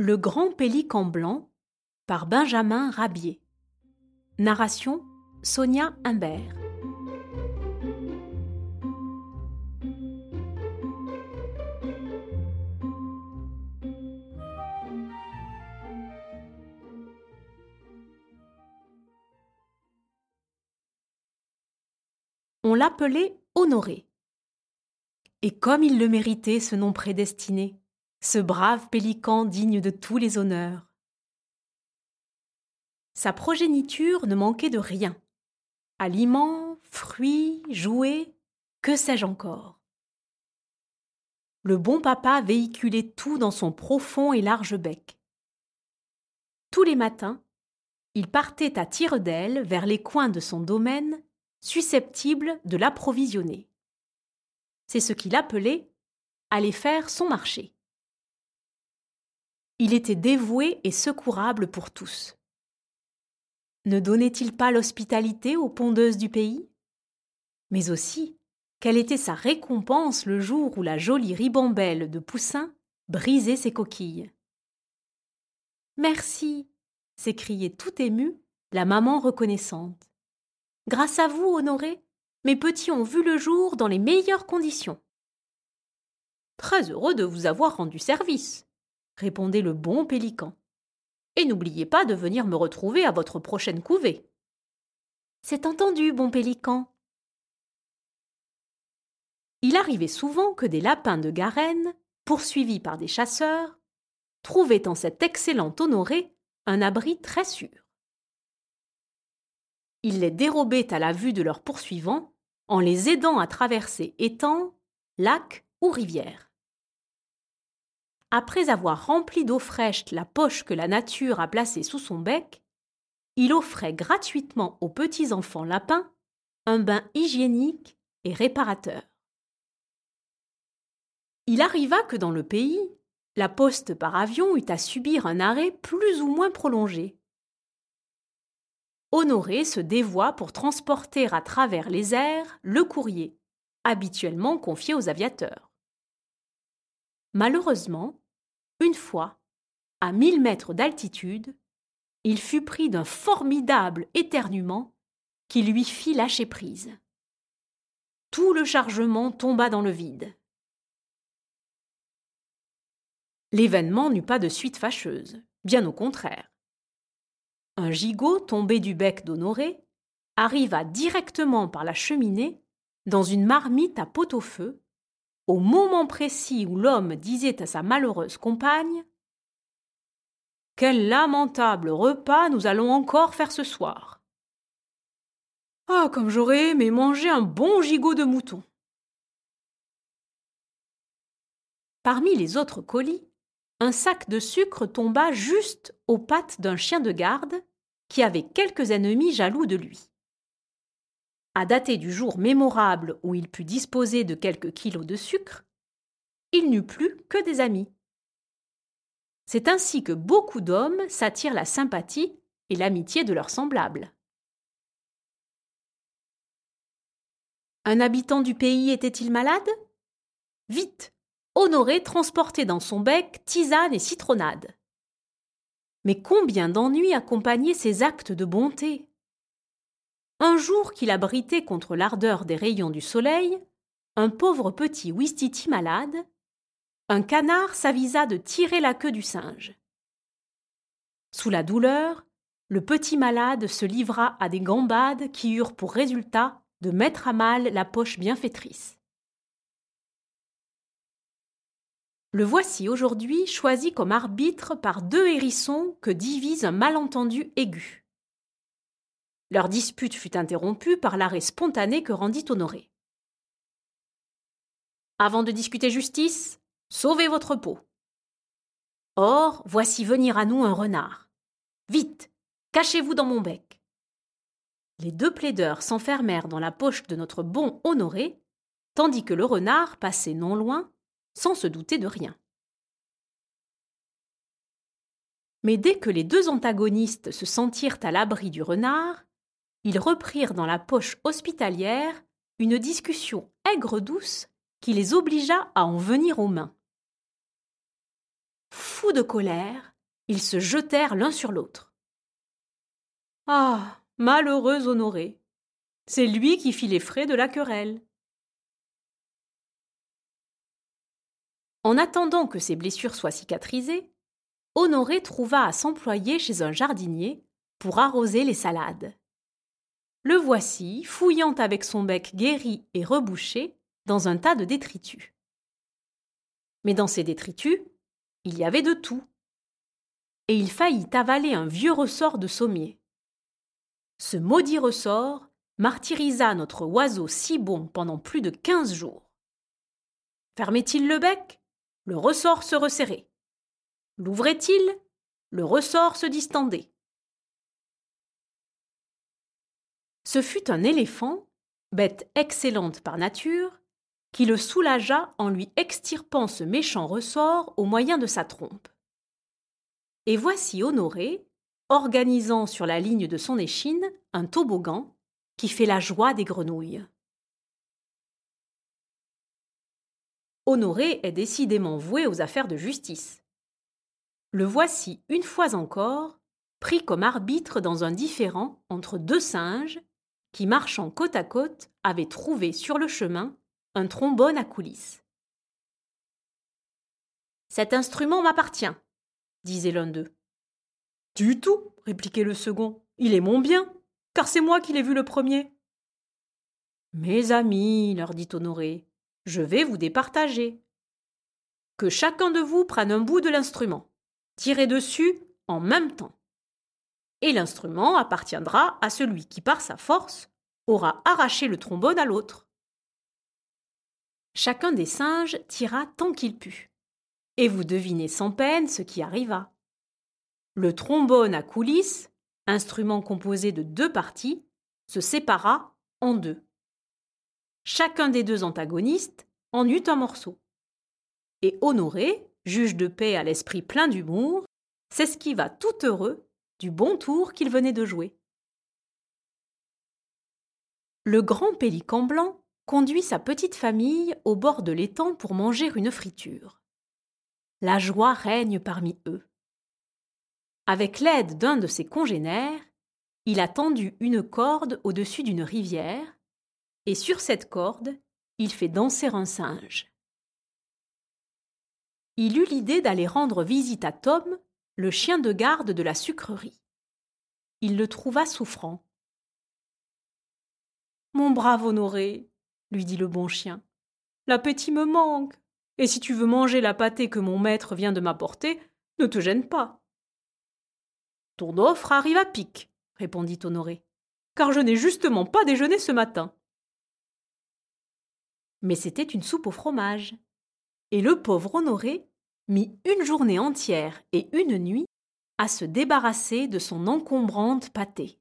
Le grand pélican blanc par Benjamin Rabier. Narration Sonia Imbert. On l'appelait Honoré. Et comme il le méritait, ce nom prédestiné, ce brave pélican digne de tous les honneurs. Sa progéniture ne manquait de rien. Aliments, fruits, jouets, que sais-je encore. Le bon papa véhiculait tout dans son profond et large bec. Tous les matins, il partait à tire-d'aile vers les coins de son domaine, susceptible de l'approvisionner. C'est ce qu'il appelait aller faire son marché. Il était dévoué et secourable pour tous. Ne donnait-il pas l'hospitalité aux pondeuses du pays? Mais aussi, quelle était sa récompense le jour où la jolie ribambelle de Poussin brisait ses coquilles? Merci s'écriait tout émue la maman reconnaissante. Grâce à vous, Honoré, mes petits ont vu le jour dans les meilleures conditions. Très heureux de vous avoir rendu service, répondait le bon pélican. Et n'oubliez pas de venir me retrouver à votre prochaine couvée. C'est entendu, bon pélican. Il arrivait souvent que des lapins de Garenne, poursuivis par des chasseurs, trouvaient en cet excellent honoré un abri très sûr. Il les dérobait à la vue de leurs poursuivants en les aidant à traverser étangs, lacs ou rivières après avoir rempli d'eau fraîche la poche que la nature a placée sous son bec, il offrait gratuitement aux petits enfants lapins un bain hygiénique et réparateur. Il arriva que dans le pays, la poste par avion eut à subir un arrêt plus ou moins prolongé. Honoré se dévoie pour transporter à travers les airs le courrier, habituellement confié aux aviateurs. Malheureusement, une fois, à mille mètres d'altitude, il fut pris d'un formidable éternuement qui lui fit lâcher prise. Tout le chargement tomba dans le vide. L'événement n'eut pas de suite fâcheuse, bien au contraire. Un gigot tombé du bec d'Honoré arriva directement par la cheminée dans une marmite à pot-au-feu au moment précis où l'homme disait à sa malheureuse compagne Quel lamentable repas nous allons encore faire ce soir. Ah, comme j'aurais aimé manger un bon gigot de mouton. Parmi les autres colis, un sac de sucre tomba juste aux pattes d'un chien de garde qui avait quelques ennemis jaloux de lui à dater du jour mémorable où il put disposer de quelques kilos de sucre, il n'eut plus que des amis. C'est ainsi que beaucoup d'hommes s'attirent la sympathie et l'amitié de leurs semblables. Un habitant du pays était-il malade? Vite Honoré transportait dans son bec tisane et citronnade. Mais combien d'ennuis accompagnaient ces actes de bonté? Un jour qu'il abritait contre l'ardeur des rayons du soleil, un pauvre petit Ouistiti malade, un canard s'avisa de tirer la queue du singe. Sous la douleur, le petit malade se livra à des gambades qui eurent pour résultat de mettre à mal la poche bienfaitrice. Le voici aujourd'hui choisi comme arbitre par deux hérissons que divise un malentendu aigu. Leur dispute fut interrompue par l'arrêt spontané que rendit Honoré. Avant de discuter justice, sauvez votre peau. Or, voici venir à nous un renard. Vite, cachez-vous dans mon bec. Les deux plaideurs s'enfermèrent dans la poche de notre bon Honoré, tandis que le renard passait non loin, sans se douter de rien. Mais dès que les deux antagonistes se sentirent à l'abri du renard, ils reprirent dans la poche hospitalière une discussion aigre-douce qui les obligea à en venir aux mains. Fous de colère, ils se jetèrent l'un sur l'autre. Ah. Malheureux Honoré. C'est lui qui fit les frais de la querelle. En attendant que ses blessures soient cicatrisées, Honoré trouva à s'employer chez un jardinier pour arroser les salades. Le voici, fouillant avec son bec guéri et rebouché dans un tas de détritus. Mais dans ces détritus, il y avait de tout. Et il faillit avaler un vieux ressort de sommier. Ce maudit ressort martyrisa notre oiseau si bon pendant plus de quinze jours. Fermait-il le bec? Le ressort se resserrait. L'ouvrait-il? Le ressort se distendait. Ce fut un éléphant, bête excellente par nature, qui le soulagea en lui extirpant ce méchant ressort au moyen de sa trompe. Et voici Honoré, organisant sur la ligne de son échine un toboggan qui fait la joie des grenouilles. Honoré est décidément voué aux affaires de justice. Le voici une fois encore pris comme arbitre dans un différend entre deux singes qui, marchant côte à côte, avaient trouvé sur le chemin un trombone à coulisses. Cet instrument m'appartient, disait l'un d'eux. Du tout, répliquait le second. Il est mon bien, car c'est moi qui l'ai vu le premier. Mes amis, leur dit Honoré, je vais vous départager. Que chacun de vous prenne un bout de l'instrument, tirez dessus en même temps. Et l'instrument appartiendra à celui qui, par sa force, aura arraché le trombone à l'autre. Chacun des singes tira tant qu'il put. Et vous devinez sans peine ce qui arriva. Le trombone à coulisses, instrument composé de deux parties, se sépara en deux. Chacun des deux antagonistes en eut un morceau. Et Honoré, juge de paix à l'esprit plein d'humour, s'esquiva tout heureux du bon tour qu'il venait de jouer. Le grand pélican blanc conduit sa petite famille au bord de l'étang pour manger une friture. La joie règne parmi eux. Avec l'aide d'un de ses congénères, il a tendu une corde au-dessus d'une rivière, et sur cette corde, il fait danser un singe. Il eut l'idée d'aller rendre visite à Tom, le chien de garde de la sucrerie. Il le trouva souffrant. Mon brave Honoré, lui dit le bon chien. L'appétit me manque, et si tu veux manger la pâtée que mon maître vient de m'apporter, ne te gêne pas. Ton offre arrive à pic, répondit Honoré, car je n'ai justement pas déjeuné ce matin. Mais c'était une soupe au fromage, et le pauvre Honoré mit une journée entière et une nuit à se débarrasser de son encombrante pâtée.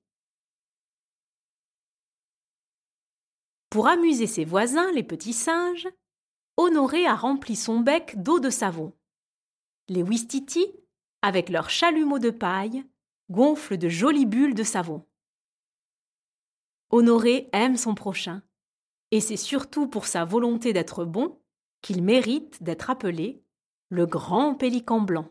Pour amuser ses voisins, les petits singes, Honoré a rempli son bec d'eau de savon. Les Ouistiti, avec leurs chalumeaux de paille, gonflent de jolies bulles de savon. Honoré aime son prochain, et c'est surtout pour sa volonté d'être bon qu'il mérite d'être appelé le grand pélican blanc.